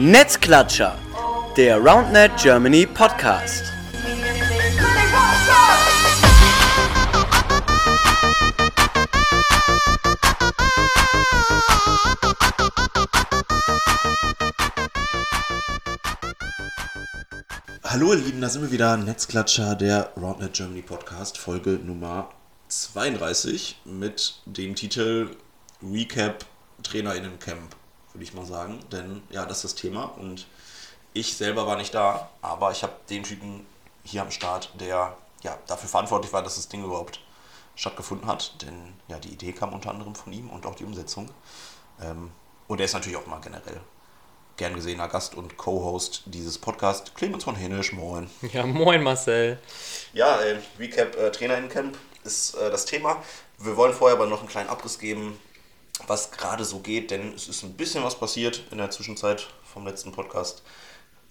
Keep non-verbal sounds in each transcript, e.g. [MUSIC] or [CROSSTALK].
Netzklatscher, der RoundNet Germany Podcast. Hallo ihr Lieben, da sind wir wieder, Netzklatscher, der RoundNet Germany Podcast, Folge Nummer 32 mit dem Titel Recap Trainerinnencamp, würde ich mal sagen. Denn ja, das ist das Thema und ich selber war nicht da, aber ich habe den Typen hier am Start, der ja, dafür verantwortlich war, dass das Ding überhaupt stattgefunden hat. Denn ja, die Idee kam unter anderem von ihm und auch die Umsetzung. Ähm, und er ist natürlich auch mal generell gern gesehener Gast und Co-Host dieses Podcasts, Clemens von Henisch. Moin. [LAUGHS] Ja, moin Marcel. Ja, äh, Recap äh, Trainerinnencamp ist äh, das Thema. Wir wollen vorher aber noch einen kleinen Abriss geben, was gerade so geht, denn es ist ein bisschen was passiert in der Zwischenzeit vom letzten Podcast,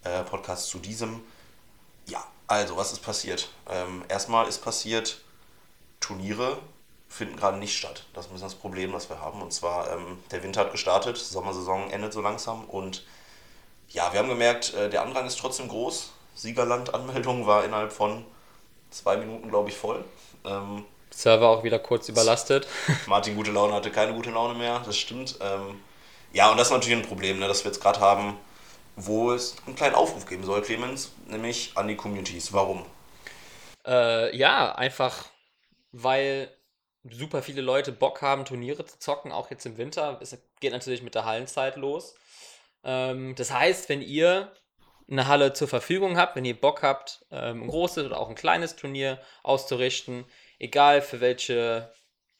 äh, Podcast zu diesem. Ja, also was ist passiert? Ähm, erstmal ist passiert, Turniere finden gerade nicht statt. Das ist ein bisschen das Problem, das wir haben. Und zwar, ähm, der Winter hat gestartet, Sommersaison endet so langsam und ja, wir haben gemerkt, äh, der Andrang ist trotzdem groß. Siegerland-Anmeldung war innerhalb von zwei Minuten, glaube ich, voll. Ähm, Server auch wieder kurz überlastet. [LAUGHS] Martin gute Laune hatte keine gute Laune mehr, das stimmt. Ähm, ja, und das ist natürlich ein Problem, ne, das wir jetzt gerade haben, wo es einen kleinen Aufruf geben soll, Clemens, nämlich an die Communities. Warum? Äh, ja, einfach weil super viele Leute Bock haben, Turniere zu zocken, auch jetzt im Winter. Es geht natürlich mit der Hallenzeit los. Ähm, das heißt, wenn ihr eine Halle zur Verfügung habt, wenn ihr Bock habt, ähm, ein großes oder auch ein kleines Turnier auszurichten, egal für welche,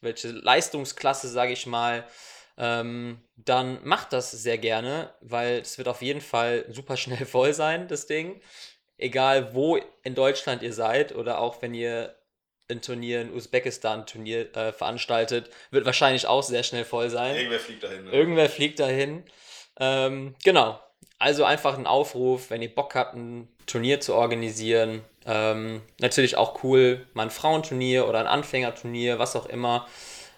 welche Leistungsklasse, sage ich mal, ähm, dann macht das sehr gerne, weil es wird auf jeden Fall super schnell [LAUGHS] voll sein, das Ding. Egal wo in Deutschland ihr seid oder auch wenn ihr ein Turnier in Usbekistan Turnier äh, veranstaltet, wird wahrscheinlich auch sehr schnell voll sein. Irgendwer fliegt dahin. Ne? Irgendwer fliegt dahin. Ähm, genau. Also einfach ein Aufruf, wenn ihr Bock habt, ein Turnier zu organisieren. Ähm, natürlich auch cool, mal ein Frauenturnier oder ein Anfängerturnier, was auch immer.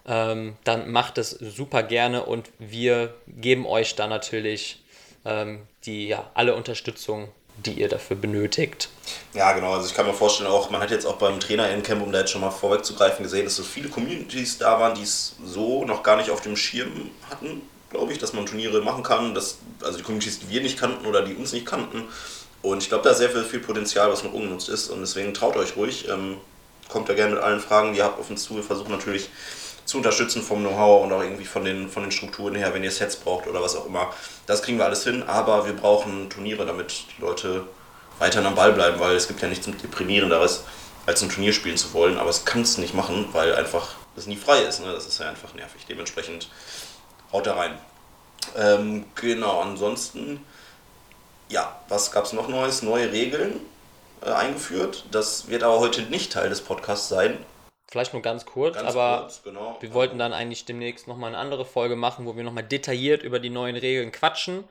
Ähm, dann macht es super gerne und wir geben euch da natürlich ähm, die, ja, alle Unterstützung, die ihr dafür benötigt. Ja, genau. Also ich kann mir vorstellen, auch man hat jetzt auch beim Trainer in Camp, um da jetzt schon mal vorwegzugreifen, gesehen, dass so viele Communities da waren, die es so noch gar nicht auf dem Schirm hatten, glaube ich, dass man Turniere machen kann. Dass, also die Communities, die wir nicht kannten oder die uns nicht kannten. Und ich glaube, da ist sehr viel, Potenzial, was noch ungenutzt ist. Und deswegen traut euch ruhig. Ähm, kommt da gerne mit allen Fragen, die ihr habt, auf uns zu. Wir versuchen natürlich zu unterstützen vom Know-how und auch irgendwie von den, von den Strukturen her, wenn ihr Sets braucht oder was auch immer. Das kriegen wir alles hin, aber wir brauchen Turniere, damit die Leute weiterhin am Ball bleiben, weil es gibt ja nichts deprimierenderes, als ein Turnier spielen zu wollen, aber es kann es nicht machen, weil einfach das nie frei ist. Ne? Das ist ja einfach nervig. Dementsprechend haut da rein. Ähm, genau, ansonsten, ja, was gab es noch Neues? Neue Regeln äh, eingeführt. Das wird aber heute nicht Teil des Podcasts sein. Vielleicht nur ganz kurz, Ganz aber kurz, genau. wir wollten dann eigentlich demnächst nochmal eine andere Folge machen, wo wir nochmal detailliert über die neuen Regeln quatschen.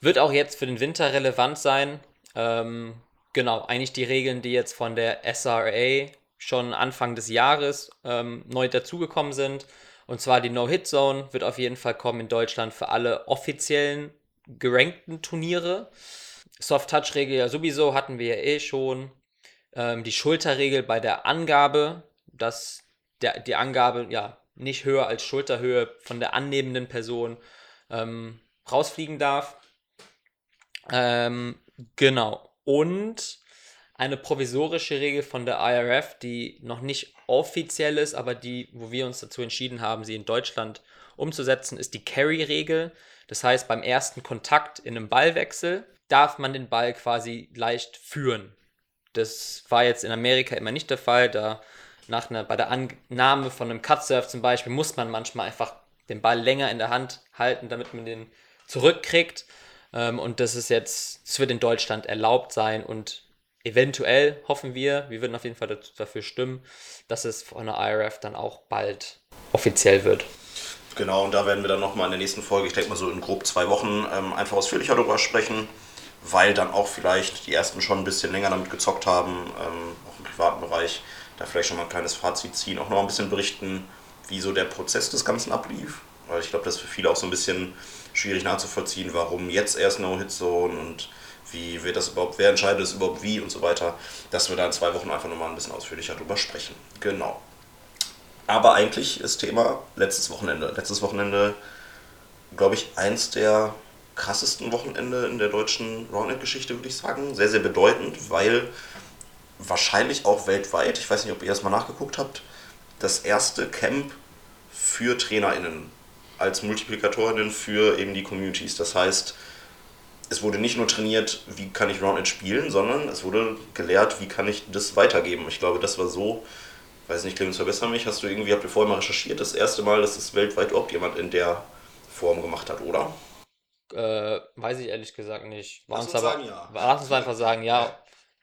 Wird auch jetzt für den Winter relevant sein. Ähm, genau, eigentlich die Regeln, die jetzt von der SRA schon Anfang des Jahres ähm, neu dazugekommen sind. Und zwar die No-Hit-Zone wird auf jeden Fall kommen in Deutschland für alle offiziellen gerankten Turniere. Soft-Touch-Regel ja sowieso hatten wir ja eh schon. Ähm, die Schulterregel bei der Angabe, dass der, die Angabe ja nicht höher als Schulterhöhe von der annehmenden Person ähm, rausfliegen darf. Ähm, genau. Und eine provisorische Regel von der IRF, die noch nicht offiziell ist, aber die, wo wir uns dazu entschieden haben, sie in Deutschland umzusetzen, ist die Carry-Regel. Das heißt, beim ersten Kontakt in einem Ballwechsel darf man den Ball quasi leicht führen. Das war jetzt in Amerika immer nicht der Fall. Da nach einer, bei der Annahme von einem Cutsurf zum Beispiel muss man manchmal einfach den Ball länger in der Hand halten, damit man den zurückkriegt. Ähm, und das ist jetzt, es wird in Deutschland erlaubt sein und eventuell hoffen wir, wir würden auf jeden Fall dafür stimmen, dass es von der IRF dann auch bald offiziell wird. Genau, und da werden wir dann nochmal in der nächsten Folge, ich denke mal so in grob zwei Wochen, ähm, einfach ausführlicher darüber sprechen, weil dann auch vielleicht die ersten schon ein bisschen länger damit gezockt haben, ähm, auch im privaten Bereich, da vielleicht schon mal ein kleines Fazit ziehen, auch noch ein bisschen berichten, wie so der Prozess des Ganzen ablief. Weil ich glaube, das ist für viele auch so ein bisschen schwierig nachzuvollziehen, warum jetzt erst No-Hit-Zone und wie wird das überhaupt, wer entscheidet es überhaupt wie und so weiter, dass wir da in zwei Wochen einfach nochmal ein bisschen ausführlicher drüber sprechen. Genau. Aber eigentlich ist Thema letztes Wochenende. Letztes Wochenende, glaube ich, eins der krassesten Wochenende in der deutschen Roundnet-Geschichte, würde ich sagen. Sehr, sehr bedeutend, weil wahrscheinlich auch weltweit, ich weiß nicht, ob ihr das mal nachgeguckt habt, das erste Camp für TrainerInnen als Multiplikatorinnen für eben die Communities. Das heißt, es wurde nicht nur trainiert, wie kann ich Roundnet spielen, sondern es wurde gelehrt, wie kann ich das weitergeben. Ich glaube, das war so, weiß nicht, Clemens, verbessere mich, hast du irgendwie, habt ihr vorher mal recherchiert, das erste Mal, dass es weltweit überhaupt jemand in der Form gemacht hat, oder? Äh, weiß ich ehrlich gesagt nicht. Lass uns uns aber, sagen, ja. Lass uns einfach sagen, ja.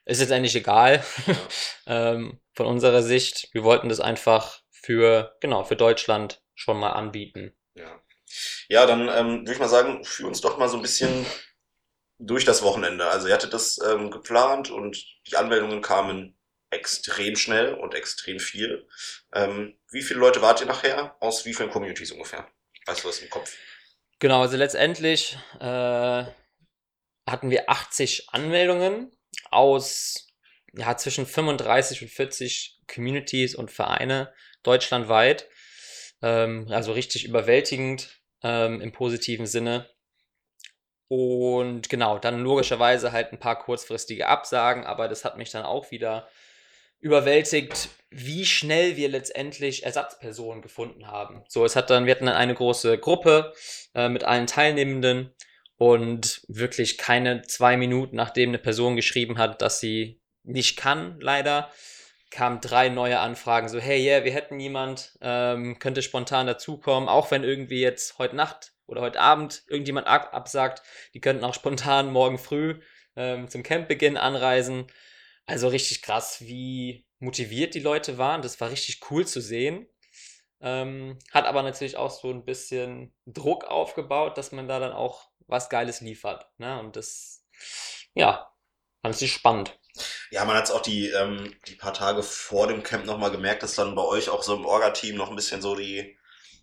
Ist jetzt eigentlich egal. [LAUGHS] ähm, von unserer Sicht, wir wollten das einfach für, genau, für Deutschland schon mal anbieten. Ja, ja dann ähm, würde ich mal sagen, führ uns doch mal so ein bisschen durch das Wochenende. Also ihr hattet das ähm, geplant und die Anmeldungen kamen extrem schnell und extrem viel. Ähm, wie viele Leute wart ihr nachher? Aus wie vielen Communities ungefähr? Weißt du was im Kopf? Genau, also letztendlich äh, hatten wir 80 Anmeldungen aus ja, zwischen 35 und 40 Communities und Vereine deutschlandweit. Ähm, also richtig überwältigend ähm, im positiven Sinne. Und genau, dann logischerweise halt ein paar kurzfristige Absagen, aber das hat mich dann auch wieder überwältigt, wie schnell wir letztendlich Ersatzpersonen gefunden haben. So, es hat dann, wir hatten dann eine große Gruppe äh, mit allen Teilnehmenden und wirklich keine zwei Minuten, nachdem eine Person geschrieben hat, dass sie nicht kann, leider, kamen drei neue Anfragen. So, hey, yeah, wir hätten jemand, ähm, könnte spontan dazukommen, auch wenn irgendwie jetzt heute Nacht oder heute Abend irgendjemand ab absagt, die könnten auch spontan morgen früh ähm, zum Campbeginn anreisen. Also richtig krass, wie motiviert die Leute waren. Das war richtig cool zu sehen. Ähm, hat aber natürlich auch so ein bisschen Druck aufgebaut, dass man da dann auch was Geiles liefert. Ne? Und das, ja, fand ich spannend. Ja, man hat es auch die, ähm, die paar Tage vor dem Camp nochmal gemerkt, dass dann bei euch auch so im Orga-Team noch ein bisschen so die,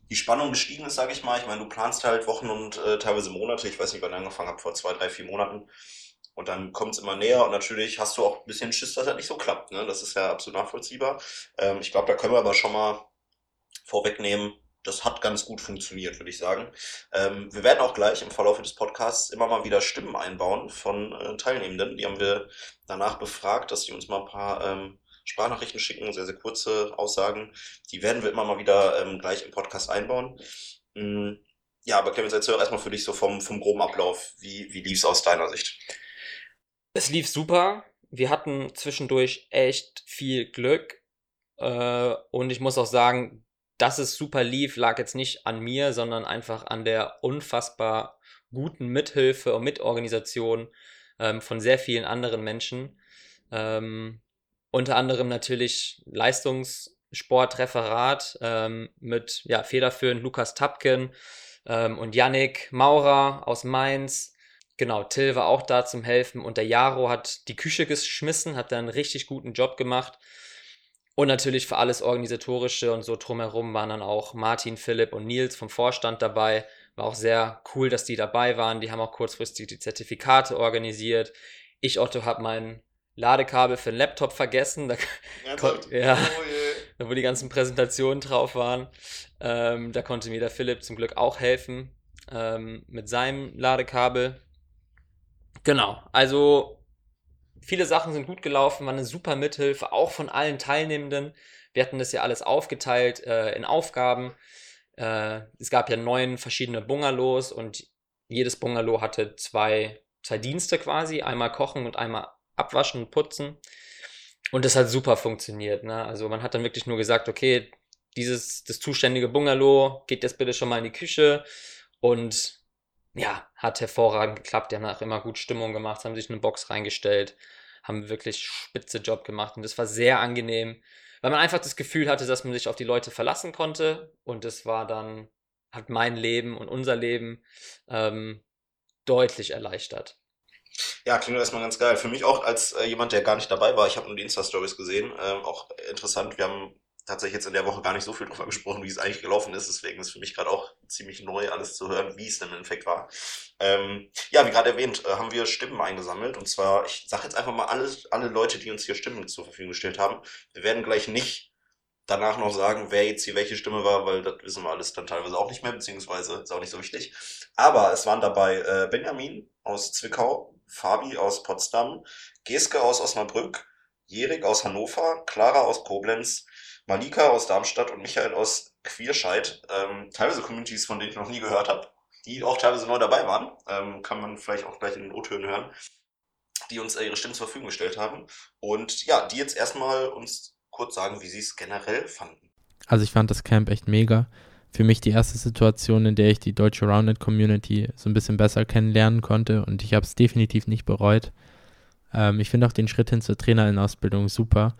die Spannung gestiegen ist, sage ich mal. Ich meine, du planst halt Wochen und äh, teilweise Monate. Ich weiß nicht, wann ich angefangen habe, vor zwei, drei, vier Monaten. Und dann kommt es immer näher und natürlich hast du auch ein bisschen Schiss, dass das nicht so klappt. Ne? Das ist ja absolut nachvollziehbar. Ähm, ich glaube, da können wir aber schon mal vorwegnehmen, das hat ganz gut funktioniert, würde ich sagen. Ähm, wir werden auch gleich im Verlauf des Podcasts immer mal wieder Stimmen einbauen von äh, Teilnehmenden. Die haben wir danach befragt, dass sie uns mal ein paar ähm, Sprachnachrichten schicken, sehr, sehr kurze Aussagen. Die werden wir immer mal wieder ähm, gleich im Podcast einbauen. Mm, ja, aber Clemens, erzähl erstmal für dich so vom, vom groben Ablauf. Wie, wie lief es aus deiner Sicht? Es lief super. Wir hatten zwischendurch echt viel Glück. Äh, und ich muss auch sagen, dass es super lief, lag jetzt nicht an mir, sondern einfach an der unfassbar guten Mithilfe und Mitorganisation ähm, von sehr vielen anderen Menschen. Ähm, unter anderem natürlich Leistungssportreferat ähm, mit federführend Lukas Tapken ähm, und Yannick Maurer aus Mainz. Genau, Till war auch da zum Helfen und der Jaro hat die Küche geschmissen, hat da einen richtig guten Job gemacht. Und natürlich für alles Organisatorische und so drumherum waren dann auch Martin, Philipp und Nils vom Vorstand dabei. War auch sehr cool, dass die dabei waren. Die haben auch kurzfristig die Zertifikate organisiert. Ich, Otto, habe mein Ladekabel für den Laptop vergessen. Da, ja, oh wo die ganzen Präsentationen drauf waren. Ähm, da konnte mir der Philipp zum Glück auch helfen ähm, mit seinem Ladekabel. Genau, also viele Sachen sind gut gelaufen, war eine super Mithilfe, auch von allen Teilnehmenden. Wir hatten das ja alles aufgeteilt äh, in Aufgaben. Äh, es gab ja neun verschiedene Bungalows und jedes Bungalow hatte zwei, zwei Dienste quasi, einmal kochen und einmal abwaschen und putzen. Und das hat super funktioniert. Ne? Also man hat dann wirklich nur gesagt, okay, dieses, das zuständige Bungalow geht jetzt bitte schon mal in die Küche und ja, hat hervorragend geklappt. Die haben auch immer gut Stimmung gemacht, haben sich eine Box reingestellt, haben wirklich spitze Job gemacht und das war sehr angenehm, weil man einfach das Gefühl hatte, dass man sich auf die Leute verlassen konnte und das war dann, hat mein Leben und unser Leben ähm, deutlich erleichtert. Ja, klingt erstmal ganz geil. Für mich auch als äh, jemand, der gar nicht dabei war, ich habe nur die Insta-Stories gesehen, äh, auch interessant. Wir haben tatsächlich jetzt in der Woche gar nicht so viel drüber gesprochen, wie es eigentlich gelaufen ist. Deswegen ist für mich gerade auch ziemlich neu, alles zu hören, wie es denn im Endeffekt war. Ähm, ja, wie gerade erwähnt, äh, haben wir Stimmen eingesammelt. Und zwar, ich sage jetzt einfach mal alle, alle Leute, die uns hier Stimmen zur Verfügung gestellt haben. Wir werden gleich nicht danach noch sagen, wer jetzt hier welche Stimme war, weil das wissen wir alles dann teilweise auch nicht mehr, beziehungsweise ist auch nicht so wichtig. Aber es waren dabei äh, Benjamin aus Zwickau, Fabi aus Potsdam, Geske aus Osnabrück, Jerik aus Hannover, Clara aus Koblenz, Malika aus Darmstadt und Michael aus Quierscheid. Ähm, teilweise Communities, von denen ich noch nie gehört habe, die auch teilweise neu dabei waren. Ähm, kann man vielleicht auch gleich in den O-Tönen hören, die uns äh, ihre Stimmen zur Verfügung gestellt haben. Und ja, die jetzt erstmal uns kurz sagen, wie sie es generell fanden. Also ich fand das Camp echt mega. Für mich die erste Situation, in der ich die deutsche Rounded Community so ein bisschen besser kennenlernen konnte und ich habe es definitiv nicht bereut. Ähm, ich finde auch den Schritt hin zur Trainerinnenausbildung super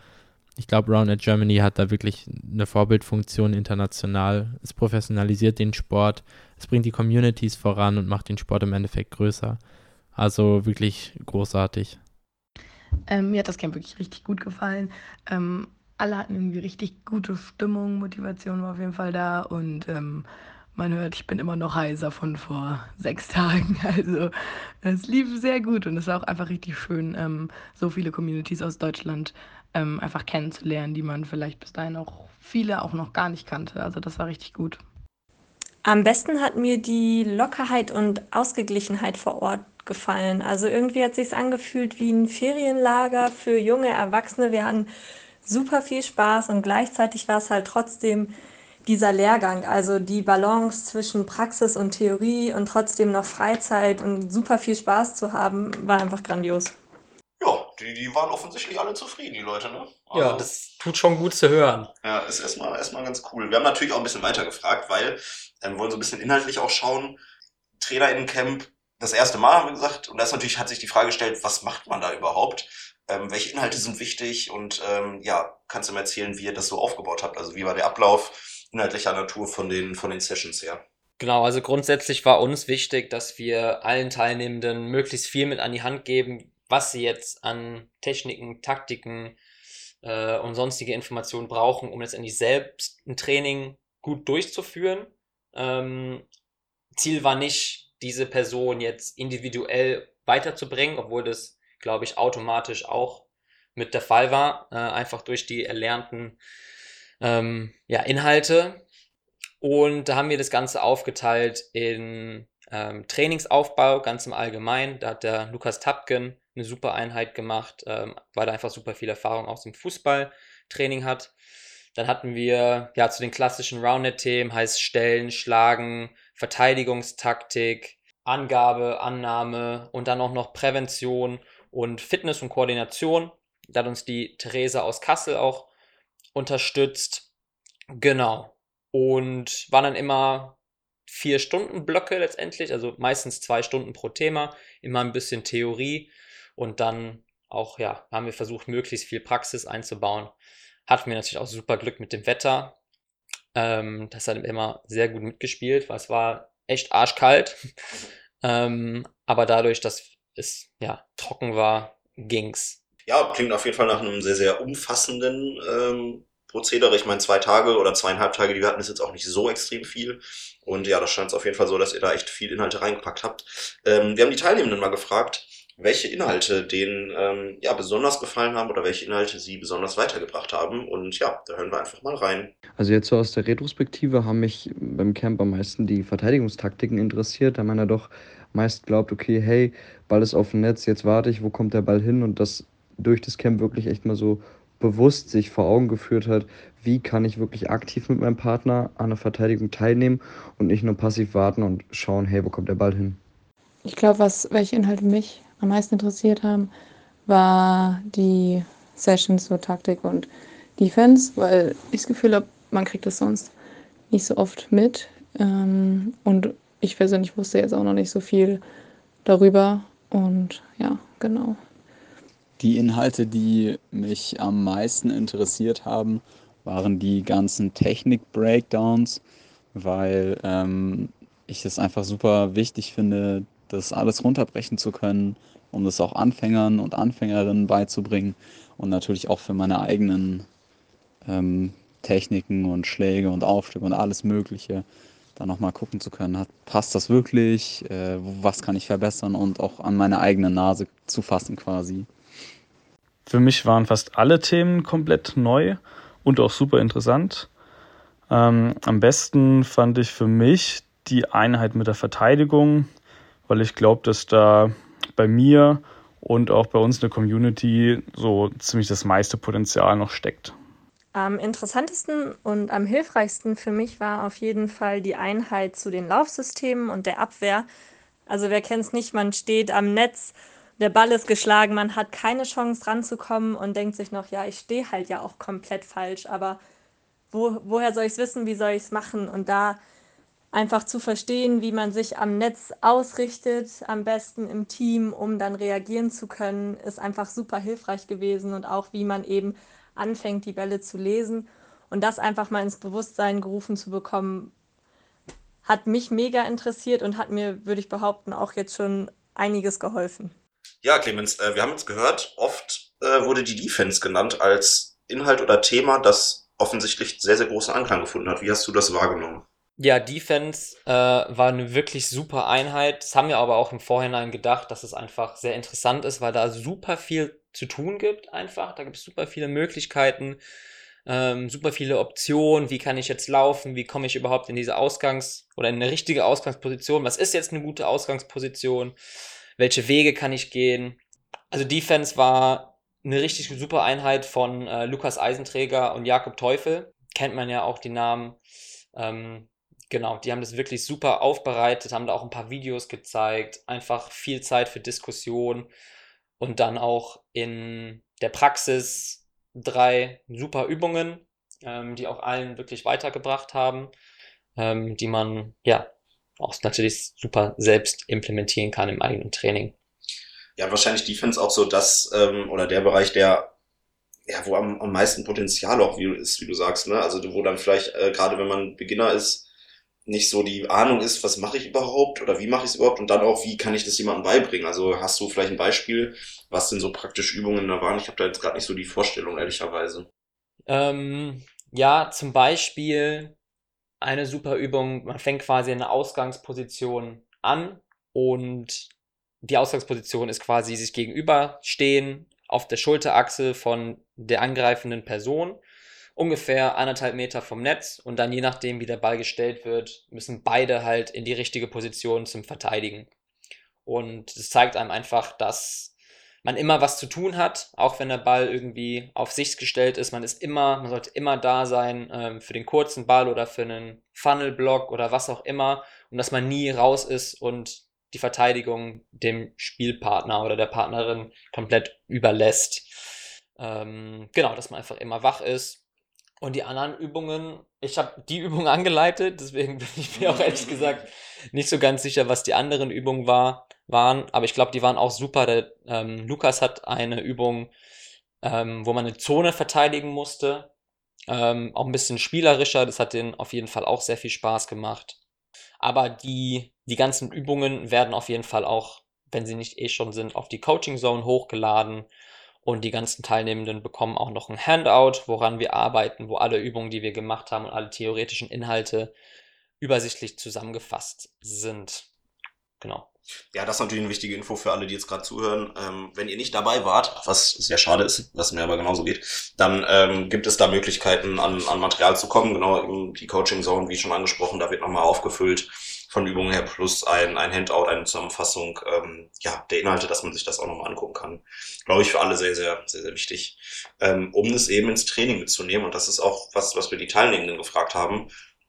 ich glaube, Roundnet Germany hat da wirklich eine Vorbildfunktion international. Es professionalisiert den Sport, es bringt die Communities voran und macht den Sport im Endeffekt größer. Also wirklich großartig. Ähm, mir hat das Camp wirklich richtig gut gefallen. Ähm, alle hatten irgendwie richtig gute Stimmung, Motivation war auf jeden Fall da und ähm, man hört, ich bin immer noch heiser von vor [LAUGHS] sechs Tagen. [LAUGHS] Also es lief sehr gut und es war auch einfach richtig schön, ähm, so viele Communities aus Deutschland ähm, einfach kennenzulernen, die man vielleicht bis dahin auch viele auch noch gar nicht kannte. Also das war richtig gut. Am besten hat mir die Lockerheit und Ausgeglichenheit vor Ort gefallen. Also irgendwie hat sich angefühlt wie ein Ferienlager für junge Erwachsene. Wir hatten super viel Spaß und gleichzeitig war es halt trotzdem dieser Lehrgang, also die Balance zwischen Praxis und Theorie und trotzdem noch Freizeit und super viel Spaß zu haben, war einfach grandios. Die, die waren offensichtlich alle zufrieden, die Leute, ne? Also, ja, das tut schon gut zu hören. Ja, ist erstmal, erstmal ganz cool. Wir haben natürlich auch ein bisschen weiter gefragt, weil ähm, wir wollen so ein bisschen inhaltlich auch schauen. TrainerInnen-Camp, das erste Mal haben wir gesagt, und da ist natürlich, hat sich die Frage gestellt, was macht man da überhaupt? Ähm, welche Inhalte sind wichtig? Und ähm, ja, kannst du mir erzählen, wie ihr das so aufgebaut habt? Also wie war der Ablauf inhaltlicher Natur von den, von den Sessions her? Genau, also grundsätzlich war uns wichtig, dass wir allen Teilnehmenden möglichst viel mit an die Hand geben, was sie jetzt an Techniken, Taktiken äh, und sonstige Informationen brauchen, um letztendlich selbst ein Training gut durchzuführen. Ähm, Ziel war nicht, diese Person jetzt individuell weiterzubringen, obwohl das, glaube ich, automatisch auch mit der Fall war, äh, einfach durch die erlernten ähm, ja, Inhalte. Und da haben wir das Ganze aufgeteilt in ähm, Trainingsaufbau ganz im Allgemeinen. Da hat der Lukas Tapken eine super Einheit gemacht, ähm, weil er einfach super viel Erfahrung aus dem Fußballtraining hat. Dann hatten wir ja zu den klassischen Roundnet-Themen, heißt Stellen, Schlagen, Verteidigungstaktik, Angabe, Annahme und dann auch noch Prävention und Fitness und Koordination. Da hat uns die Theresa aus Kassel auch unterstützt. Genau. Und waren dann immer vier Stunden Blöcke letztendlich, also meistens zwei Stunden pro Thema, immer ein bisschen Theorie und dann auch, ja, haben wir versucht, möglichst viel Praxis einzubauen. Hatten wir natürlich auch super Glück mit dem Wetter. Ähm, das hat immer sehr gut mitgespielt, weil es war echt arschkalt. [LAUGHS] ähm, aber dadurch, dass es ja trocken war, ging's. Ja, klingt auf jeden Fall nach einem sehr, sehr umfassenden ähm, Prozedere. Ich meine, zwei Tage oder zweieinhalb Tage, die wir hatten, ist jetzt auch nicht so extrem viel. Und ja, das scheint es auf jeden Fall so, dass ihr da echt viel Inhalte reingepackt habt. Ähm, wir haben die Teilnehmenden mal gefragt, welche Inhalte denen ähm, ja, besonders gefallen haben oder welche Inhalte sie besonders weitergebracht haben. Und ja, da hören wir einfach mal rein. Also jetzt so aus der Retrospektive haben mich beim Camp am meisten die Verteidigungstaktiken interessiert, da man ja doch meist glaubt, okay, hey, Ball ist auf dem Netz, jetzt warte ich, wo kommt der Ball hin? Und das durch das Camp wirklich echt mal so bewusst sich vor Augen geführt hat, wie kann ich wirklich aktiv mit meinem Partner an der Verteidigung teilnehmen und nicht nur passiv warten und schauen, hey, wo kommt der Ball hin? Ich glaube, was welche Inhalte mich am meisten interessiert haben, war die Sessions zur Taktik und Defense, weil ich das Gefühl habe, man kriegt das sonst nicht so oft mit. Ähm, und ich persönlich wusste jetzt auch noch nicht so viel darüber. Und ja, genau. Die Inhalte, die mich am meisten interessiert haben, waren die ganzen Technik-Breakdowns, weil ähm, ich es einfach super wichtig finde, das alles runterbrechen zu können, um das auch Anfängern und Anfängerinnen beizubringen und natürlich auch für meine eigenen ähm, Techniken und Schläge und Aufschläge und alles Mögliche dann nochmal gucken zu können, hat, passt das wirklich, äh, was kann ich verbessern und auch an meine eigene Nase zu fassen quasi. Für mich waren fast alle Themen komplett neu und auch super interessant. Ähm, am besten fand ich für mich die Einheit mit der Verteidigung, weil ich glaube, dass da bei mir und auch bei uns in der Community so ziemlich das meiste Potenzial noch steckt. Am interessantesten und am hilfreichsten für mich war auf jeden Fall die Einheit zu den Laufsystemen und der Abwehr. Also wer kennt es nicht, man steht am Netz, der Ball ist geschlagen, man hat keine Chance ranzukommen und denkt sich noch, ja, ich stehe halt ja auch komplett falsch, aber wo, woher soll ich es wissen, wie soll ich es machen? Und da einfach zu verstehen, wie man sich am Netz ausrichtet, am besten im Team, um dann reagieren zu können, ist einfach super hilfreich gewesen und auch wie man eben anfängt, die Bälle zu lesen. Und das einfach mal ins Bewusstsein gerufen zu bekommen, hat mich mega interessiert und hat mir, würde ich behaupten, auch jetzt schon einiges geholfen. Ja, Clemens, äh, wir haben jetzt gehört, oft äh, wurde die Defense genannt als Inhalt oder Thema, das offensichtlich sehr, sehr großen Anklang gefunden hat. Wie hast du das wahrgenommen? Ja, Defense äh, war eine wirklich super Einheit. Das haben wir aber auch im Vorhinein gedacht, dass es einfach sehr interessant ist, weil da super viel zu tun gibt einfach. Da gibt es super viele Möglichkeiten, ähm, super viele Optionen. Wie kann ich jetzt laufen? Wie komme ich überhaupt in diese Ausgangs- oder in eine richtige Ausgangsposition? Was ist jetzt eine gute Ausgangsposition? Welche Wege kann ich gehen? Also Defense war eine richtig super Einheit von äh, Lukas Eisenträger und Jakob Teufel. Kennt man ja auch die Namen. Ähm, Genau, die haben das wirklich super aufbereitet, haben da auch ein paar Videos gezeigt, einfach viel Zeit für Diskussion und dann auch in der Praxis drei super Übungen, ähm, die auch allen wirklich weitergebracht haben, ähm, die man ja auch natürlich super selbst implementieren kann im eigenen Training. Ja, wahrscheinlich Defense auch so das ähm, oder der Bereich, der ja, wo am, am meisten Potenzial auch wie, ist, wie du sagst, ne? Also wo dann vielleicht, äh, gerade wenn man Beginner ist, nicht so die Ahnung ist, was mache ich überhaupt oder wie mache ich es überhaupt und dann auch, wie kann ich das jemandem beibringen. Also hast du vielleicht ein Beispiel, was denn so praktisch Übungen da waren? Ich habe da jetzt gerade nicht so die Vorstellung, ehrlicherweise. Ähm, ja, zum Beispiel eine super Übung, man fängt quasi eine Ausgangsposition an und die Ausgangsposition ist quasi sich gegenüberstehen auf der Schulterachse von der angreifenden Person ungefähr anderthalb Meter vom Netz und dann je nachdem, wie der Ball gestellt wird, müssen beide halt in die richtige Position zum Verteidigen. Und das zeigt einem einfach, dass man immer was zu tun hat, auch wenn der Ball irgendwie auf sich gestellt ist. Man ist immer, man sollte immer da sein ähm, für den kurzen Ball oder für einen Funnelblock oder was auch immer und dass man nie raus ist und die Verteidigung dem Spielpartner oder der Partnerin komplett überlässt. Ähm, genau, dass man einfach immer wach ist und die anderen Übungen, ich habe die Übung [LAUGHS] angeleitet, deswegen bin ich mir auch ehrlich gesagt nicht so ganz sicher, was die anderen Übungen war, waren. Aber ich glaube, die waren auch super. Der, ähm, Lukas hat eine Übung, ähm, wo man eine Zone verteidigen musste. Ähm, auch ein bisschen spielerischer. Das hat denen auf jeden Fall auch sehr viel Spaß gemacht. Aber die, die ganzen Übungen werden auf jeden Fall auch, wenn sie nicht eh schon sind, auf die Coaching Zone hochgeladen. Und die ganzen Teilnehmenden bekommen auch noch ein Handout, woran wir arbeiten, wo alle Übungen, die wir gemacht haben und alle theoretischen Inhalte übersichtlich zusammengefasst sind. Genau. Ja, das ist natürlich eine wichtige Info für alle, die jetzt gerade zuhören. Ähm, wenn ihr nicht dabei wart, was sehr schade ist, was mir aber genauso geht, dann ähm, gibt es da Möglichkeiten, an, an Material zu kommen. Genau, die Coaching Zone, wie schon angesprochen, da wird nochmal aufgefüllt von Übungen her plus ein, ein Handout, eine Zusammenfassung ähm, ja, der Inhalte, dass man sich das auch nochmal angucken kann. Glaube ich für alle sehr, sehr, sehr, sehr wichtig, ähm, um es eben ins Training mitzunehmen. Und das ist auch was, was wir die Teilnehmenden gefragt haben.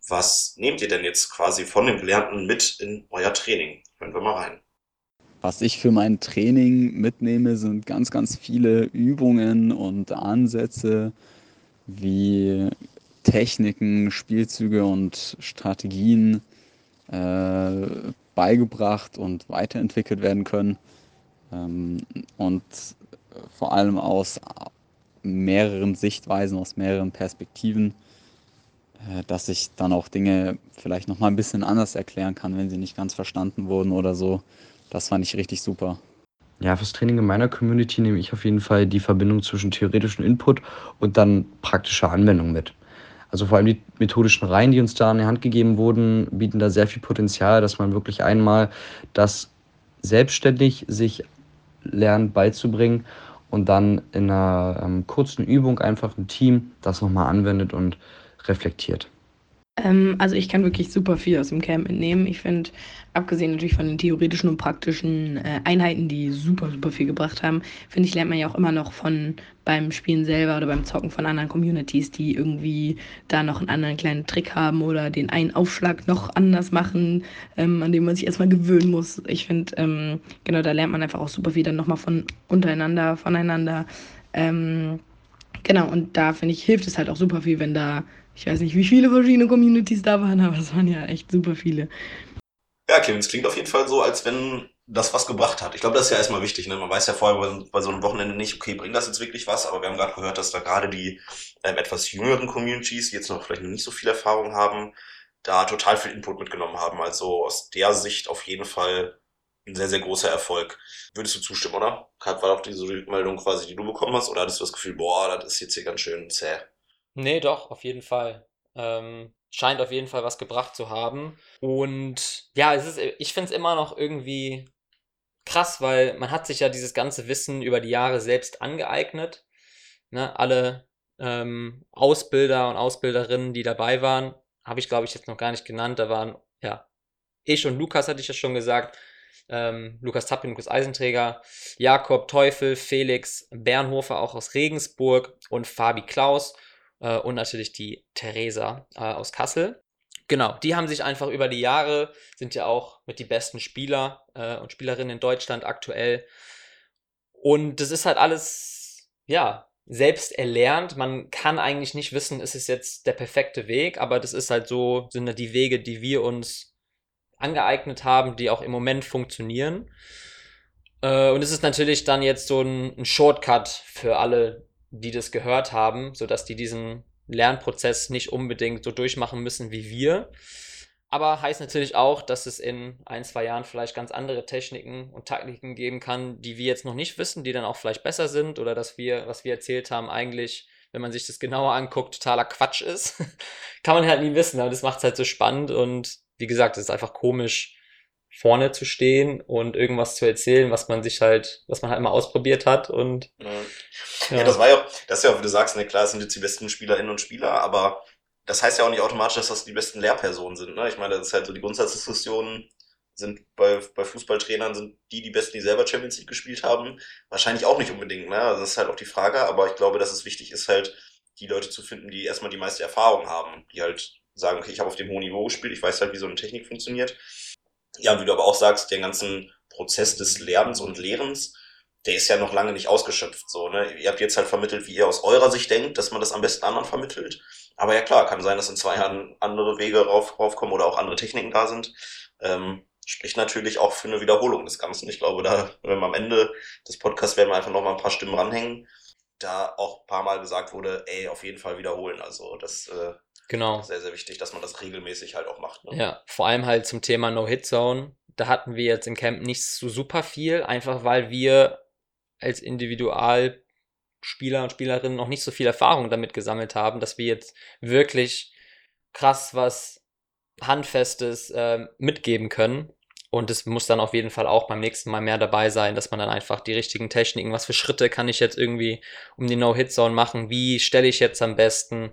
Was nehmt ihr denn jetzt quasi von dem Gelernten mit in euer Training? Hören wir mal rein. Was ich für mein Training mitnehme, sind ganz, ganz viele Übungen und Ansätze wie Techniken, Spielzüge und Strategien, äh, beigebracht und weiterentwickelt werden können. Ähm, und vor allem aus mehreren Sichtweisen, aus mehreren Perspektiven, äh, dass ich dann auch Dinge vielleicht nochmal ein bisschen anders erklären kann, wenn sie nicht ganz verstanden wurden oder so. Das fand ich richtig super. Ja, fürs Training in meiner Community nehme ich auf jeden Fall die Verbindung zwischen theoretischem Input und dann praktischer Anwendung mit. Also vor allem die methodischen Reihen, die uns da an die Hand gegeben wurden, bieten da sehr viel Potenzial, dass man wirklich einmal das selbstständig sich lernt beizubringen und dann in einer ähm, kurzen Übung einfach im Team das nochmal anwendet und reflektiert. Ähm, also ich kann wirklich super viel aus dem Camp mitnehmen. Ich finde, abgesehen natürlich von den theoretischen und praktischen äh, Einheiten, die super, super viel gebracht haben, finde ich, lernt man ja auch immer noch von beim Spielen selber oder beim Zocken von anderen Communities, die irgendwie da noch einen anderen kleinen Trick haben oder den einen Aufschlag noch anders machen, ähm, an dem man sich erstmal gewöhnen muss. Ich finde, ähm, genau, da lernt man einfach auch super viel dann nochmal von untereinander, voneinander. Ähm, genau, und da finde ich, hilft es halt auch super viel, wenn da ich weiß nicht, wie viele verschiedene Communities da waren, [LAUGHS] aber es waren ja echt super viele. Ja, Clemens, klingt auf jeden Fall so, als wenn das was gebracht hat. Ich glaube, das ist ja erstmal wichtig. Ne? Man weiß ja vorher bei, so einem Wochenende nicht, okay, bringt das jetzt wirklich was? Aber wir haben gerade gehört, dass da gerade die ähm, etwas jüngeren Communities, die jetzt noch vielleicht noch nicht so viel Erfahrung haben, da total viel Input mitgenommen haben. Also aus der Sicht auf jeden Fall ein sehr, sehr großer Erfolg. Würdest du zustimmen, oder? War doch diese Rückmeldung quasi, die du bekommen hast? Oder hattest du das Gefühl, boah, das ist jetzt hier ganz schön zäh? Nee, doch, auf jeden Fall. Ähm, scheint auf jeden Fall was gebracht zu haben. Und ja, es ist, ich finde es immer noch irgendwie krass, weil man hat sich ja dieses ganze Wissen über die Jahre selbst angeeignet. Ne? Alle ähm, Ausbilder und Ausbilderinnen, die dabei waren, habe ich glaube ich jetzt noch gar nicht genannt. Da waren ja ich und Lukas hatte ich ja schon gesagt. Ähm, Lukas Tappin, Lukas Eisenträger, Jakob Teufel, Felix Bernhofer auch aus Regensburg und Fabi Klaus äh, und natürlich die Theresa äh, aus Kassel. Genau, die haben sich einfach über die Jahre, sind ja auch mit die besten Spieler äh, und Spielerinnen in Deutschland aktuell. Und das ist halt alles, ja, selbst erlernt. Man kann eigentlich nicht wissen, ist es jetzt der perfekte Weg, aber das ist halt so, sind da die Wege, die wir uns angeeignet haben, die auch im Moment funktionieren. Äh, und es ist natürlich dann jetzt so ein Shortcut für alle, die das gehört haben, sodass die diesen Lernprozess nicht unbedingt so durchmachen müssen wie wir. Aber heißt natürlich auch, dass es in ein, zwei Jahren vielleicht ganz andere Techniken und Taktiken geben kann, die wir jetzt noch nicht wissen, die dann auch vielleicht besser sind oder dass wir, was wir erzählt haben, eigentlich, wenn man sich das genauer anguckt, totaler Quatsch ist. [LAUGHS] kann man halt nie wissen, aber das macht es halt so spannend und wie gesagt, es ist einfach komisch, vorne zu stehen und irgendwas zu erzählen, was man sich halt, was man halt mal ausprobiert hat und ja, ja das war ja auch, das ist ja auch, wie du sagst, ne, klar, sind jetzt die besten Spielerinnen und Spieler, aber das heißt ja auch nicht automatisch, dass das die besten Lehrpersonen sind. Ne? Ich meine, das ist halt so die Grundsatzdiskussion sind bei, bei Fußballtrainern sind die die besten, die selber Champions League gespielt haben, wahrscheinlich auch nicht unbedingt. Ne? Also das ist halt auch die Frage, aber ich glaube, dass es wichtig ist, halt die Leute zu finden, die erstmal die meiste Erfahrung haben, die halt sagen, okay, ich habe auf dem hohen Niveau gespielt, ich weiß halt, wie so eine Technik funktioniert ja, wie du aber auch sagst, den ganzen Prozess des Lernens und Lehrens, der ist ja noch lange nicht ausgeschöpft. So, ne? Ihr habt jetzt halt vermittelt, wie ihr aus eurer Sicht denkt, dass man das am besten anderen vermittelt. Aber ja klar, kann sein, dass in zwei Jahren andere Wege rauf, raufkommen oder auch andere Techniken da sind. Ähm, spricht natürlich auch für eine Wiederholung des Ganzen. Ich glaube, da, wenn wir am Ende des Podcasts werden wir einfach noch mal ein paar Stimmen ranhängen, da auch ein paar Mal gesagt wurde, ey, auf jeden Fall wiederholen. Also das äh, Genau. Sehr, sehr wichtig, dass man das regelmäßig halt auch macht. Ne? Ja, vor allem halt zum Thema No-Hit-Zone. Da hatten wir jetzt im Camp nicht so super viel, einfach weil wir als Individualspieler und Spielerinnen noch nicht so viel Erfahrung damit gesammelt haben, dass wir jetzt wirklich krass was Handfestes äh, mitgeben können. Und es muss dann auf jeden Fall auch beim nächsten Mal mehr dabei sein, dass man dann einfach die richtigen Techniken, was für Schritte kann ich jetzt irgendwie um die No-Hit-Zone machen, wie stelle ich jetzt am besten,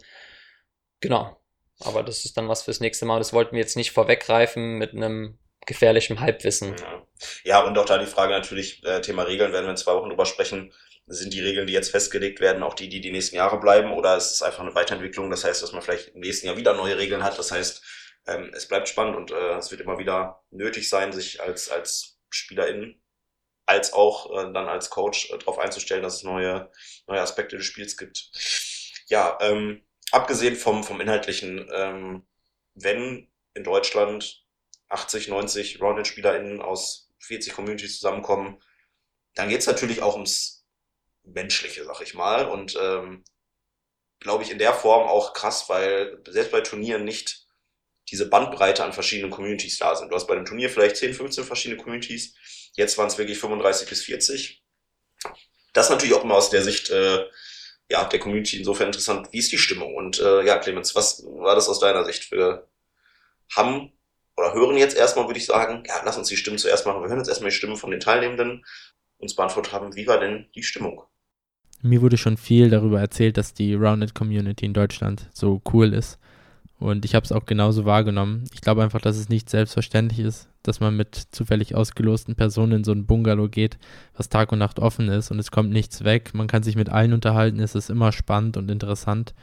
Genau. Aber das ist dann was fürs nächste Mal. Das wollten wir jetzt nicht vorweggreifen mit einem gefährlichen Halbwissen. Ja. ja, und auch da die Frage natürlich, äh, Thema Regeln, werden wir in zwei Wochen drüber sprechen. Sind die Regeln, die jetzt festgelegt werden, auch die, die die nächsten Jahre bleiben? Oder ist es einfach eine Weiterentwicklung? Das heißt, dass man vielleicht im nächsten Jahr wieder neue Regeln hat. Das heißt, ähm, es bleibt spannend und äh, es wird immer wieder nötig sein, sich als, als SpielerInnen als auch äh, dann als Coach äh, darauf einzustellen, dass es neue, neue Aspekte des Spiels gibt. Ja, ähm, abgesehen vom, vom Inhaltlichen, ähm, wenn in Deutschland 80, 90 Rounded-SpielerInnen aus 40 Communities zusammenkommen, dann geht's natürlich auch ums Menschliche, sag ich mal. Und ähm, glaube ich in der Form auch krass, weil selbst bei Turnieren nicht diese Bandbreite an verschiedenen Communities da sind. Du hast bei dem Turnier vielleicht 10, 15 verschiedene Communities. Jetzt waren es wirklich 35 bis 40. Das natürlich auch immer aus der Sicht äh, ja, der Community insofern interessant. Wie ist die Stimmung? Und äh, ja, Clemens, was war das aus deiner Sicht? Wir haben oder hören jetzt erstmal, würde ich sagen, ja, lass uns die Stimmen zuerst machen. Wir hören jetzt erstmal die Stimmen von den Teilnehmenden, uns beantwortet haben, wie war denn die Stimmung? Mir wurde schon viel darüber erzählt, dass die Rounded Community in Deutschland so cool ist. Und ich habe es auch genauso wahrgenommen. Ich glaube einfach, dass es nicht selbstverständlich ist, dass man mit zufällig ausgelosten Personen in so ein Bungalow geht, was Tag und Nacht offen ist und es kommt nichts weg. Man kann sich mit allen unterhalten, es ist immer spannend und interessant.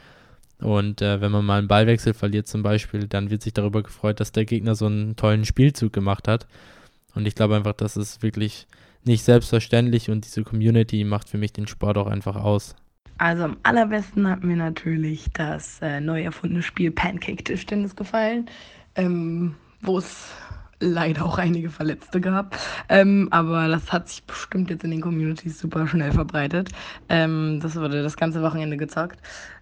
Und äh, wenn man mal einen Ballwechsel verliert zum Beispiel, dann wird sich darüber gefreut, dass der Gegner so einen tollen Spielzug gemacht hat. Und ich glaube einfach, das ist wirklich nicht selbstverständlich und diese Community macht für mich den Sport auch einfach aus. Also am allerbesten hat mir natürlich das äh, neu erfundene Spiel Pancake Tischtennis gefallen, ähm, wo es leider auch einige Verletzte gab. Ähm, aber das hat sich bestimmt jetzt in den Communities super schnell verbreitet. Ähm, das wurde das ganze Wochenende gezockt.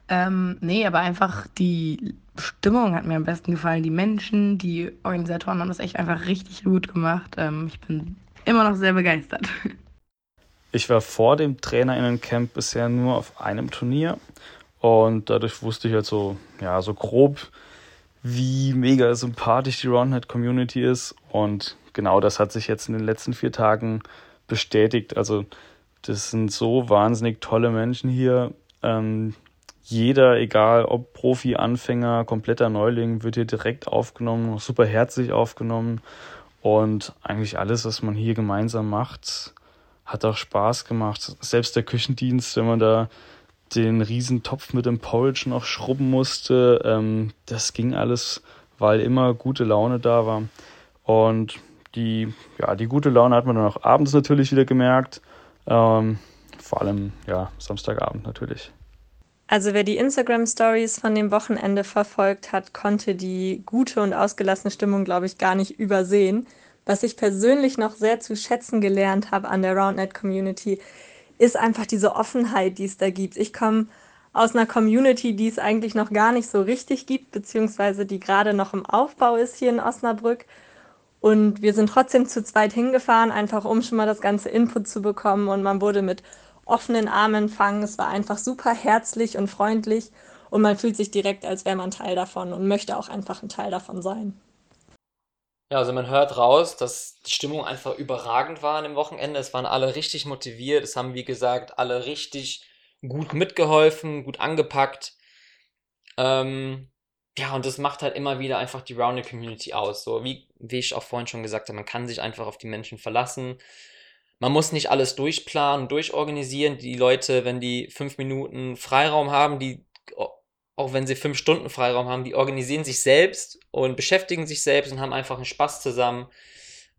Ähm, nee, aber einfach die Stimmung hat mir am besten gefallen. Die Menschen, die Organisatoren haben das echt einfach richtig gut gemacht. Ähm, ich bin immer noch sehr begeistert. Ich war vor dem Trainerinnencamp bisher nur auf einem Turnier und dadurch wusste ich halt so, ja, so grob, wie mega sympathisch die Roundhead Community ist und genau das hat sich jetzt in den letzten vier Tagen bestätigt. Also das sind so wahnsinnig tolle Menschen hier. Ähm, jeder, egal ob Profi, Anfänger, kompletter Neuling, wird hier direkt aufgenommen, super herzlich aufgenommen und eigentlich alles, was man hier gemeinsam macht, hat auch Spaß gemacht. Selbst der Küchendienst, wenn man da den riesen Topf mit dem Porridge noch schrubben musste, ähm, das ging alles, weil immer gute Laune da war. Und die, ja, die gute Laune hat man dann auch abends natürlich wieder gemerkt. Ähm, vor allem, ja, Samstagabend natürlich. Also wer die Instagram Stories von dem Wochenende verfolgt hat, konnte die gute und ausgelassene Stimmung, glaube ich, gar nicht übersehen. Was ich persönlich noch sehr zu schätzen gelernt habe an der Roundnet Community, ist einfach diese Offenheit, die es da gibt. Ich komme aus einer Community, die es eigentlich noch gar nicht so richtig gibt, beziehungsweise die gerade noch im Aufbau ist hier in Osnabrück. Und wir sind trotzdem zu zweit hingefahren, einfach um schon mal das ganze Input zu bekommen. Und man wurde mit offenen Armen empfangen. Es war einfach super herzlich und freundlich. Und man fühlt sich direkt, als wäre man Teil davon und möchte auch einfach ein Teil davon sein. Ja, also man hört raus, dass die Stimmung einfach überragend war an dem Wochenende. Es waren alle richtig motiviert. Es haben, wie gesagt, alle richtig gut mitgeholfen, gut angepackt. Ähm, ja, und das macht halt immer wieder einfach die Rounded Community aus. So wie, wie ich auch vorhin schon gesagt habe, man kann sich einfach auf die Menschen verlassen. Man muss nicht alles durchplanen, durchorganisieren. Die Leute, wenn die fünf Minuten Freiraum haben, die auch wenn sie fünf Stunden Freiraum haben, die organisieren sich selbst und beschäftigen sich selbst und haben einfach einen Spaß zusammen.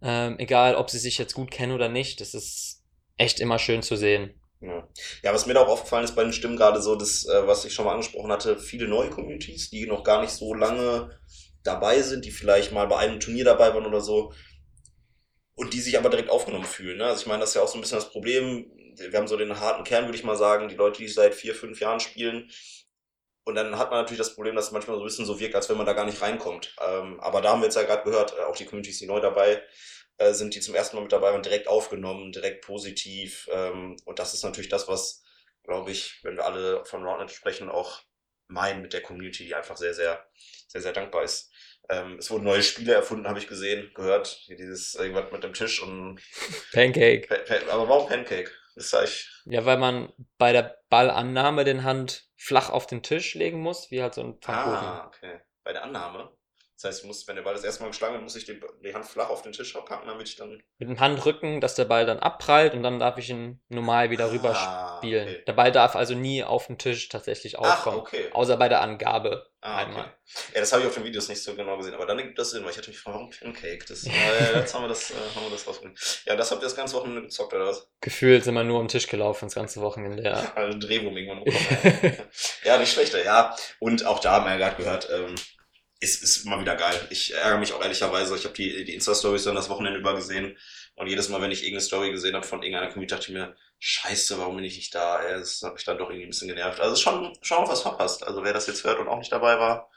Ähm, egal, ob sie sich jetzt gut kennen oder nicht. Das ist echt immer schön zu sehen. Ja. ja, was mir da auch aufgefallen ist bei den Stimmen gerade so, das, äh, was ich schon mal angesprochen hatte, viele neue Communities, die noch gar nicht so lange dabei sind, die vielleicht mal bei einem Turnier dabei waren oder so und die sich aber direkt aufgenommen fühlen. Ne? Also ich meine, das ist ja auch so ein bisschen das Problem. Wir haben so den harten Kern, würde ich mal sagen, die Leute, die seit vier, fünf Jahren spielen, und dann hat man natürlich das Problem, dass es manchmal so ein bisschen so wirkt, als wenn man da gar nicht reinkommt. Ähm, aber da haben wir jetzt ja gerade gehört, äh, auch die Communities, die neu dabei äh, sind, die zum ersten Mal mit dabei waren, direkt aufgenommen, direkt positiv. Ähm, und das ist natürlich das, was, glaube ich, wenn wir alle von Roundnet sprechen, auch meinen mit der Community, die einfach sehr, sehr, sehr, sehr dankbar ist. Ähm, es wurden neue Spiele erfunden, habe ich gesehen, gehört. Hier dieses irgendwas mit dem Tisch und. Pancake. Pa pa aber warum Pancake? Das sag ich. Ja, weil man bei der Ballannahme den Hand flach auf den Tisch legen muss, wie halt so ein Pfannkuchen. Ah, okay. Bei der Annahme? Das heißt, ich muss, wenn der Ball das erste Mal geschlagen wird, muss ich die, die, Hand flach auf den Tisch packen, damit ich dann. Mit dem Handrücken, dass der Ball dann abprallt und dann darf ich ihn normal wieder rüber ah, spielen. Okay. Der Ball darf also nie auf den Tisch tatsächlich aufkommen. Ach, okay. Außer bei der Angabe. Ah, einmal. Okay. Ja, das habe ich auf den Videos nicht so genau gesehen, aber dann gibt das Sinn, weil ich hatte mich gefragt, warum Pancake? Das, [LAUGHS] äh, jetzt haben wir das, äh, haben wir das rausgefunden. Ja, das habt ihr das ganze Wochenende gezockt, oder was? Gefühlt sind wir nur am Tisch gelaufen, das ganze Wochenende, ja. [LAUGHS] also Drehwurm irgendwann [LAUGHS] ja, nicht schlechter, ja. Und auch da haben wir ja gerade gehört, ähm, ist, ist immer wieder geil. Ich ärgere mich auch ehrlicherweise. Ich habe die, die Insta-Stories dann das Wochenende über gesehen. Und jedes Mal, wenn ich irgendeine Story gesehen habe von irgendeiner Community, dachte ich mir, scheiße, warum bin ich nicht da? Das hat mich dann doch irgendwie ein bisschen genervt. Also schon, schon was verpasst. Also wer das jetzt hört und auch nicht dabei war.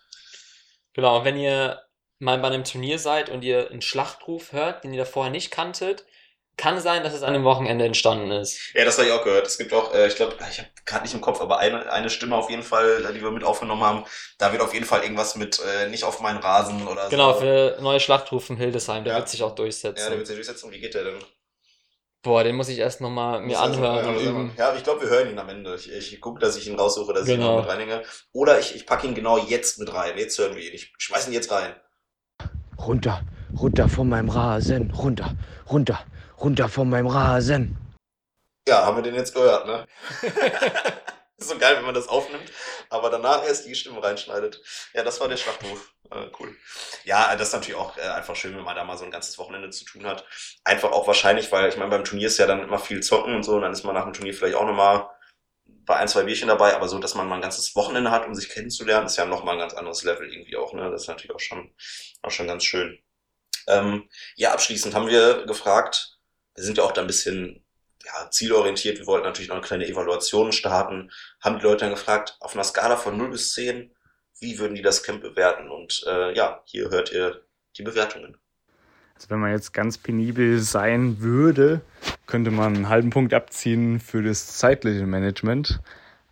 Genau, und wenn ihr mal bei einem Turnier seid und ihr einen Schlachtruf hört, den ihr da vorher nicht kanntet, Kann sein, dass es an dem Wochenende entstanden ist. Ja, das habe ich auch gehört. Es gibt auch, äh, ich glaube, ich habe gerade nicht im Kopf, aber eine, eine Stimme auf jeden Fall, äh, die wir mit aufgenommen haben. Da wird auf jeden Fall irgendwas mit äh, nicht auf meinen Rasen oder Genau, so. für neue Schlachtrufen Hildesheim, der Ja. wird sich auch durchsetzen. Ja, der wird sich durchsetzen. Wie geht der denn? Boah, den muss ich erst nochmal mir Muss also- anhören ja, und üben. Ja, ich glaube, wir hören ihn am Ende. Ich, ich gucke, dass ich ihn raussuche, dass ich ihn Genau. noch mit reinhänge. Oder ich, ich packe ihn genau jetzt mit rein. Jetzt hören wir ihn. Ich schmeiß ihn jetzt rein. Runter, runter von meinem Rasen, runter, runter, runter von meinem Rasen. Ja, haben wir den jetzt gehört, ne? ist [LAUGHS] so geil, wenn man das aufnimmt, aber danach erst die Stimme reinschneidet. Ja, das war der Schlachtruf. Äh, cool. Ja, das ist natürlich auch äh, einfach schön, wenn man da mal so ein ganzes Wochenende zu tun hat. Einfach auch wahrscheinlich, weil ich meine, beim Turnier ist ja dann immer viel zocken und so, und dann ist man nach dem Turnier vielleicht auch nochmal bei ein, zwei Bierchen dabei, aber so, dass man mal ein ganzes Wochenende hat, um sich kennenzulernen, ist ja nochmal ein ganz anderes Level irgendwie auch, ne? Das ist natürlich auch schon, auch schon ganz schön. Ähm, ja, abschließend haben wir gefragt, wir sind ja auch da ein bisschen ja, zielorientiert, wir wollten natürlich noch eine kleine Evaluation starten, haben die Leute dann gefragt, auf einer Skala von 0 bis 10, wie würden die das Camp bewerten? Und äh, ja, hier hört ihr die Bewertungen. Also wenn man jetzt ganz penibel sein würde, könnte man einen halben Punkt abziehen für das zeitliche Management.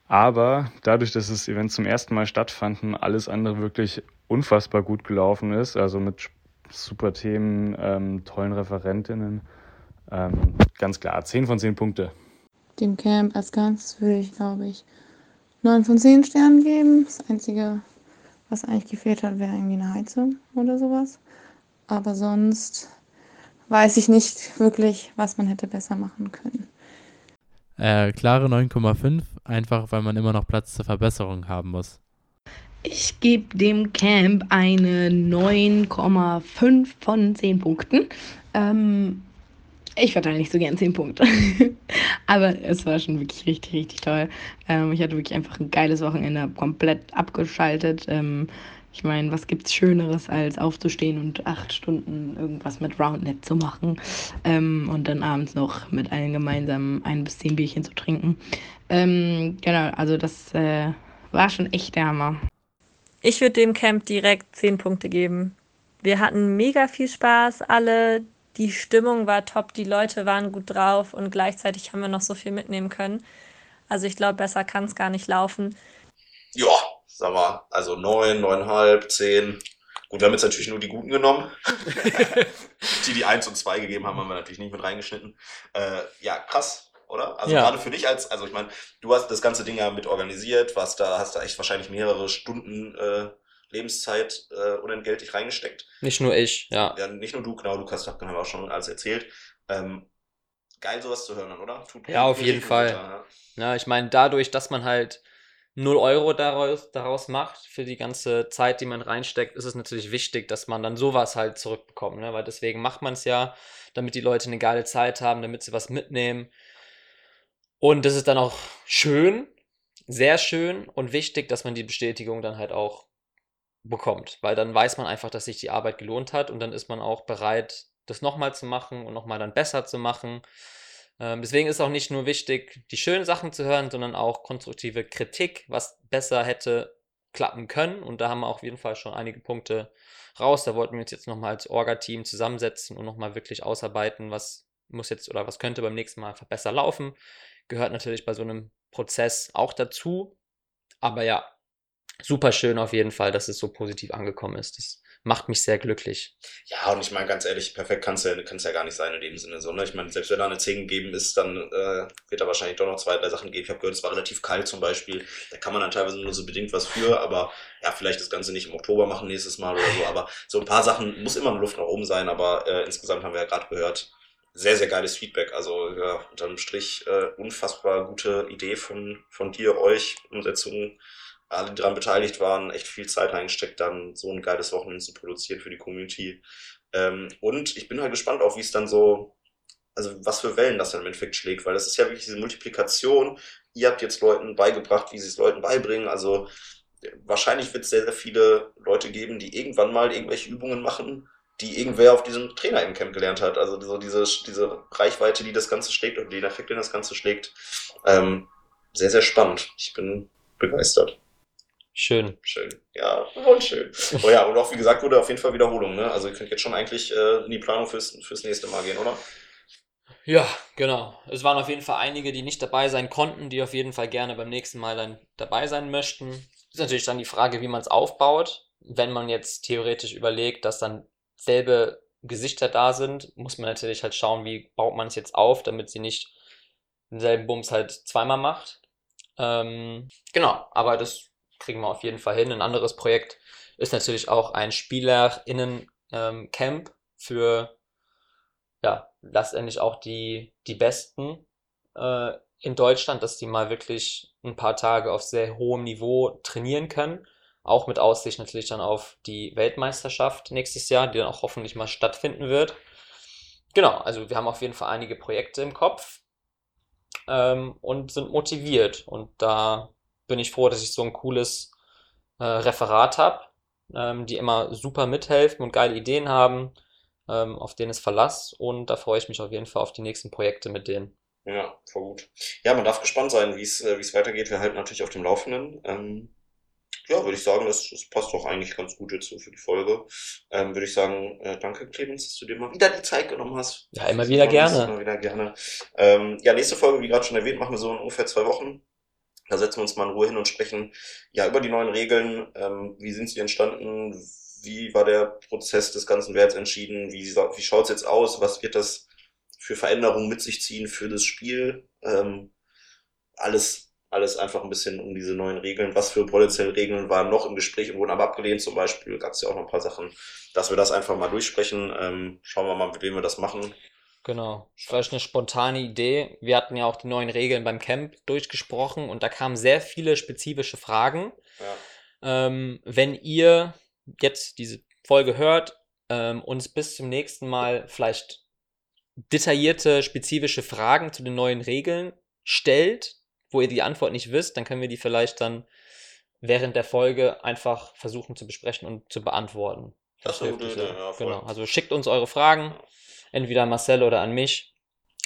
Aber dadurch, dass das Event zum ersten Mal stattfanden, alles andere wirklich unfassbar gut gelaufen ist, also mit super Themen, ähm, tollen Referentinnen, ähm, ganz klar, 10 von 10 Punkte. Dem Camp als Ganzes würde ich, glaube ich, 9 von 10 Sternen geben. Das Einzige, was eigentlich gefehlt hat, wäre irgendwie eine Heizung oder sowas. Aber sonst weiß ich nicht wirklich, was man hätte besser machen können. Äh, klare 9,5, einfach weil man immer noch Platz zur Verbesserung haben muss. Ich gebe dem Camp eine 9,5 von 10 Punkten. Ähm, ich verteile nicht so gern 10 Punkte. [LAUGHS] Aber es war schon wirklich richtig, richtig toll. Ähm, ich hatte wirklich einfach ein geiles Wochenende, komplett abgeschaltet. Ähm, ich meine, was gibt's Schöneres, als aufzustehen und acht Stunden irgendwas mit Roundnet zu machen ähm, und dann abends noch mit allen gemeinsam ein bis zehn Bierchen zu trinken. Ähm, genau, also das äh, war schon echt der Hammer. Ich würde dem Camp direkt 10 Punkte geben. Wir hatten mega viel Spaß, alle. Die Stimmung war top, die Leute waren gut drauf und gleichzeitig haben wir noch so viel mitnehmen können. Also ich glaube, besser kann es gar nicht laufen. Ja, sag mal, also 9, 9,5, 10. Gut, wir haben jetzt natürlich nur die Guten genommen. [LAUGHS] die, die 1 und 2 gegeben haben, haben wir natürlich nicht mit reingeschnitten. Äh, ja, krass, oder? Also Ja. gerade für dich als, also ich meine, du hast das ganze Ding ja mit organisiert, warst da, hast da echt wahrscheinlich mehrere Stunden äh, Lebenszeit äh, unentgeltlich reingesteckt. Nicht nur ich, ja. Ja, nicht nur du, genau, Lukas Tapken haben wir auch schon alles erzählt. Ähm, geil, sowas zu hören, oder? Tut Ja, auf jeden Fall. gut, ja. Ja, ich meine, dadurch, dass man halt 0 Euro daraus, daraus macht für die ganze Zeit, die man reinsteckt, ist es natürlich wichtig, dass man dann sowas halt zurückbekommt, ne? Weil deswegen macht man es ja, damit die Leute eine geile Zeit haben, damit sie was mitnehmen. Und das ist dann auch schön, sehr schön und wichtig, dass man die Bestätigung dann halt auch bekommt, weil dann weiß man einfach, dass sich die Arbeit gelohnt hat und dann ist man auch bereit, das nochmal zu machen und nochmal dann besser zu machen. Ähm, deswegen ist auch nicht nur wichtig, die schönen Sachen zu hören, sondern auch konstruktive Kritik, was besser hätte klappen können. Und da haben wir auf jeden Fall schon einige Punkte raus. Da wollten wir uns jetzt nochmal als Orga-Team zusammensetzen und nochmal wirklich ausarbeiten, was muss jetzt oder was könnte beim nächsten Mal besser laufen. Gehört natürlich bei so einem Prozess auch dazu. Aber ja, super schön auf jeden Fall, dass es so positiv angekommen ist. Das macht mich sehr glücklich. Ja, und ich meine, ganz ehrlich, perfekt kann es ja, ja gar nicht sein in dem Sinne. So, ne? Ich meine, selbst wenn da eine 10 gegeben ist, dann äh, wird da wahrscheinlich doch noch zwei, drei Sachen geben. Ich habe gehört, es war relativ kalt zum Beispiel. Da kann man dann teilweise nur so bedingt was für, aber ja, vielleicht das Ganze nicht im Oktober machen nächstes Mal oder so. Aber so ein paar Sachen muss immer eine Luft nach oben sein, aber äh, insgesamt haben wir ja gerade gehört, sehr, sehr geiles Feedback. Also ja, unterm Strich äh, unfassbar gute Idee von, von dir, euch, Umsetzung alle, die daran beteiligt waren, echt viel Zeit reingesteckt, dann so ein geiles Wochenende zu produzieren für die Community. Ähm, und ich bin halt gespannt auch, wie es dann so, also was für Wellen das dann im Endeffekt schlägt, weil das ist ja wirklich diese Multiplikation. Ihr habt jetzt Leuten beigebracht, wie sie es Leuten beibringen. Also äh, wahrscheinlich wird es sehr, sehr viele Leute geben, die irgendwann mal irgendwelche Übungen machen, die irgendwer auf diesem Trainer im Camp gelernt hat. Also so diese, diese Reichweite, die das Ganze schlägt oder den Effekt, den das Ganze schlägt. Ähm, sehr, sehr spannend. Ich bin begeistert. Schön. Schön. Ja, und schön. Oh ja, und auch wie gesagt wurde auf jeden Fall Wiederholung, ne? Also ihr könnt jetzt schon eigentlich äh, in die Planung fürs, fürs nächste Mal gehen, oder? Ja, genau. Es waren auf jeden Fall einige, die nicht dabei sein konnten, die auf jeden Fall gerne beim nächsten Mal dann dabei sein möchten. Ist natürlich dann die Frage, wie man es aufbaut. Wenn man jetzt theoretisch überlegt, dass dann selbe Gesichter da sind, muss man natürlich halt schauen, wie baut man es jetzt auf, damit sie nicht denselben Bums halt zweimal macht. Ähm, genau, aber das kriegen wir auf jeden Fall hin. Ein anderes Projekt ist natürlich auch ein SpielerInnen-Camp ähm, für ja, letztendlich auch die, die Besten äh, in Deutschland, dass die mal wirklich ein paar Tage auf sehr hohem Niveau trainieren können. Auch mit Aussicht natürlich dann auf die Weltmeisterschaft nächstes Jahr, die dann auch hoffentlich mal stattfinden wird. Genau, also wir haben auf jeden Fall einige Projekte im Kopf ähm, und sind motiviert. Und da bin ich froh, dass ich so ein cooles äh, Referat habe, ähm, die immer super mithelfen und geile Ideen haben, ähm, auf denen es Verlass. Und da freue ich mich auf jeden Fall auf die nächsten Projekte mit denen. Ja, voll gut. Ja, man darf gespannt sein, wie es äh, wie es weitergeht. Wir halten natürlich auf dem Laufenden. Ähm, ja, würde ich sagen, das, das passt doch eigentlich ganz gut jetzt so für die Folge. Ähm, würde ich sagen, äh, danke Clemens, dass du dir mal wieder die Zeit genommen hast. Ja, immer wieder gerne. Immer wieder gerne. Ähm, ja, nächste Folge, wie gerade schon erwähnt, machen wir so in ungefähr zwei Wochen. Da setzen wir uns mal in Ruhe hin und sprechen ja über die neuen Regeln. Ähm, wie sind sie entstanden? Wie war der Prozess des ganzen Werts entschieden? Wie, wie schaut es jetzt aus? Was wird das für Veränderungen mit sich ziehen für das Spiel? Ähm, alles alles einfach ein bisschen um diese neuen Regeln. Was für potenzielle Regeln waren noch im Gespräch und wurden aber abgelehnt zum Beispiel. Gab es ja auch noch ein paar Sachen, dass wir das einfach mal durchsprechen. Ähm, schauen wir mal, mit wem wir das machen. Genau, vielleicht eine spontane Idee. Wir hatten ja auch die neuen Regeln beim Camp durchgesprochen und da kamen sehr viele spezifische Fragen. Ja. Ähm, wenn ihr jetzt diese Folge hört, ähm, uns bis zum nächsten Mal vielleicht detaillierte, spezifische Fragen zu den neuen Regeln stellt, wo ihr die Antwort nicht wisst, dann können wir die vielleicht dann während der Folge einfach versuchen zu besprechen und zu beantworten. Das, das ist eine gute Idee, ja, Genau, also schickt uns eure Fragen, entweder an Marcel oder an mich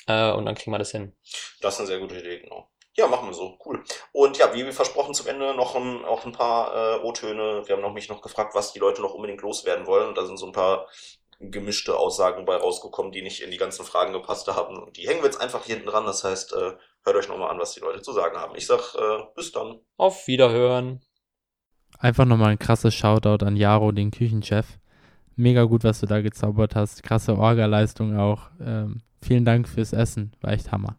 äh, und dann kriegen wir das hin. Das ist eine sehr gute Idee, genau. Ja, machen wir so. Cool. Und ja, wie versprochen zum Ende noch ein, auch ein paar äh, O-Töne. Wir haben noch mich noch gefragt, was die Leute noch unbedingt loswerden wollen. Und da sind so ein paar gemischte Aussagen bei rausgekommen, die nicht in die ganzen Fragen gepasst haben. Und die hängen wir jetzt einfach hier hinten dran. Das heißt, äh, hört euch nochmal an, was die Leute zu sagen haben. Ich sag äh, bis dann. Auf Wiederhören. Einfach nochmal ein krasses Shoutout an Jaro, den Küchenchef. Mega gut, was du da gezaubert hast. Krasse Orga-Leistung auch. Ähm, vielen Dank fürs Essen. War echt Hammer.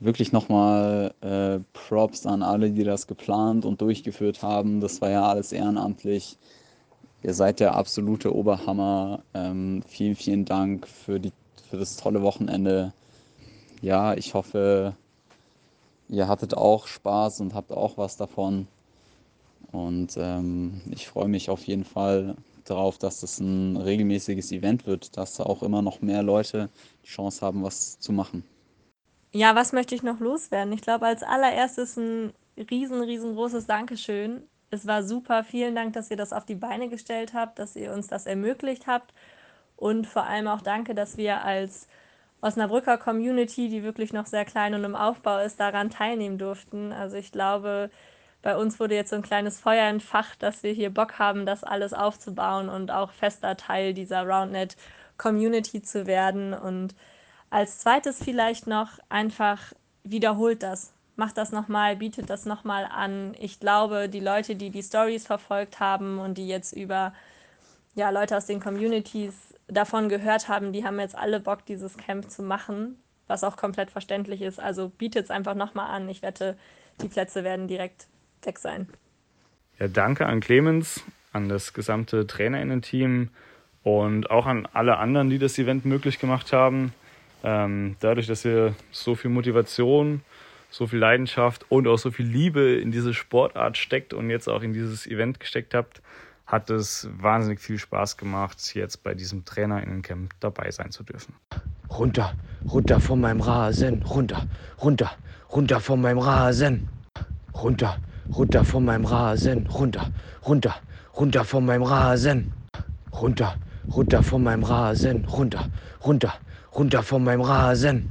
Wirklich nochmal äh, Props an alle, die das geplant und durchgeführt haben. Das war ja alles ehrenamtlich. Ihr seid der absolute Oberhammer. Ähm, vielen, vielen Dank für, die, für das tolle Wochenende. Ja, ich hoffe, ihr hattet auch Spaß und habt auch was davon. Und ähm, ich freue mich auf jeden Fall darauf, dass das ein regelmäßiges Event wird, dass auch immer noch mehr Leute die Chance haben, was zu machen. Ja, was möchte ich noch loswerden? Ich glaube, als allererstes ein riesen, riesengroßes Dankeschön es war super. Vielen Dank, dass ihr das auf die Beine gestellt habt, dass ihr uns das ermöglicht habt. Und vor allem auch danke, dass wir als Osnabrücker Community, die wirklich noch sehr klein und im Aufbau ist, daran teilnehmen durften. Also ich glaube, bei uns wurde jetzt so ein kleines Feuer entfacht, dass wir hier Bock haben, das alles aufzubauen und auch fester Teil dieser RoundNet Community zu werden. Und als zweites vielleicht noch einfach wiederholt das macht das nochmal, bietet das nochmal an. Ich glaube, die Leute, die die Stories verfolgt haben und die jetzt über ja, Leute aus den Communities davon gehört haben, die haben jetzt alle Bock, dieses Camp zu machen, was auch komplett verständlich ist. Also bietet es einfach nochmal an. Ich wette, die Plätze werden direkt weg sein. Ja, danke an Clemens, an das gesamte Trainerinnen-Team und auch an alle anderen, die das Event möglich gemacht haben. Ähm, dadurch, dass ihr so viel Motivation so viel Leidenschaft und auch so viel Liebe in diese Sportart steckt und jetzt auch in dieses Event gesteckt habt, hat es wahnsinnig viel Spaß gemacht, jetzt bei diesem Trainerinnencamp dabei sein zu dürfen. Runter, runter von meinem Rasen, runter, runter, runter von meinem Rasen. Runter, runter von meinem Rasen, runter, runter, runter von meinem Rasen. Runter, runter von meinem Rasen, runter, runter, runter von meinem Rasen.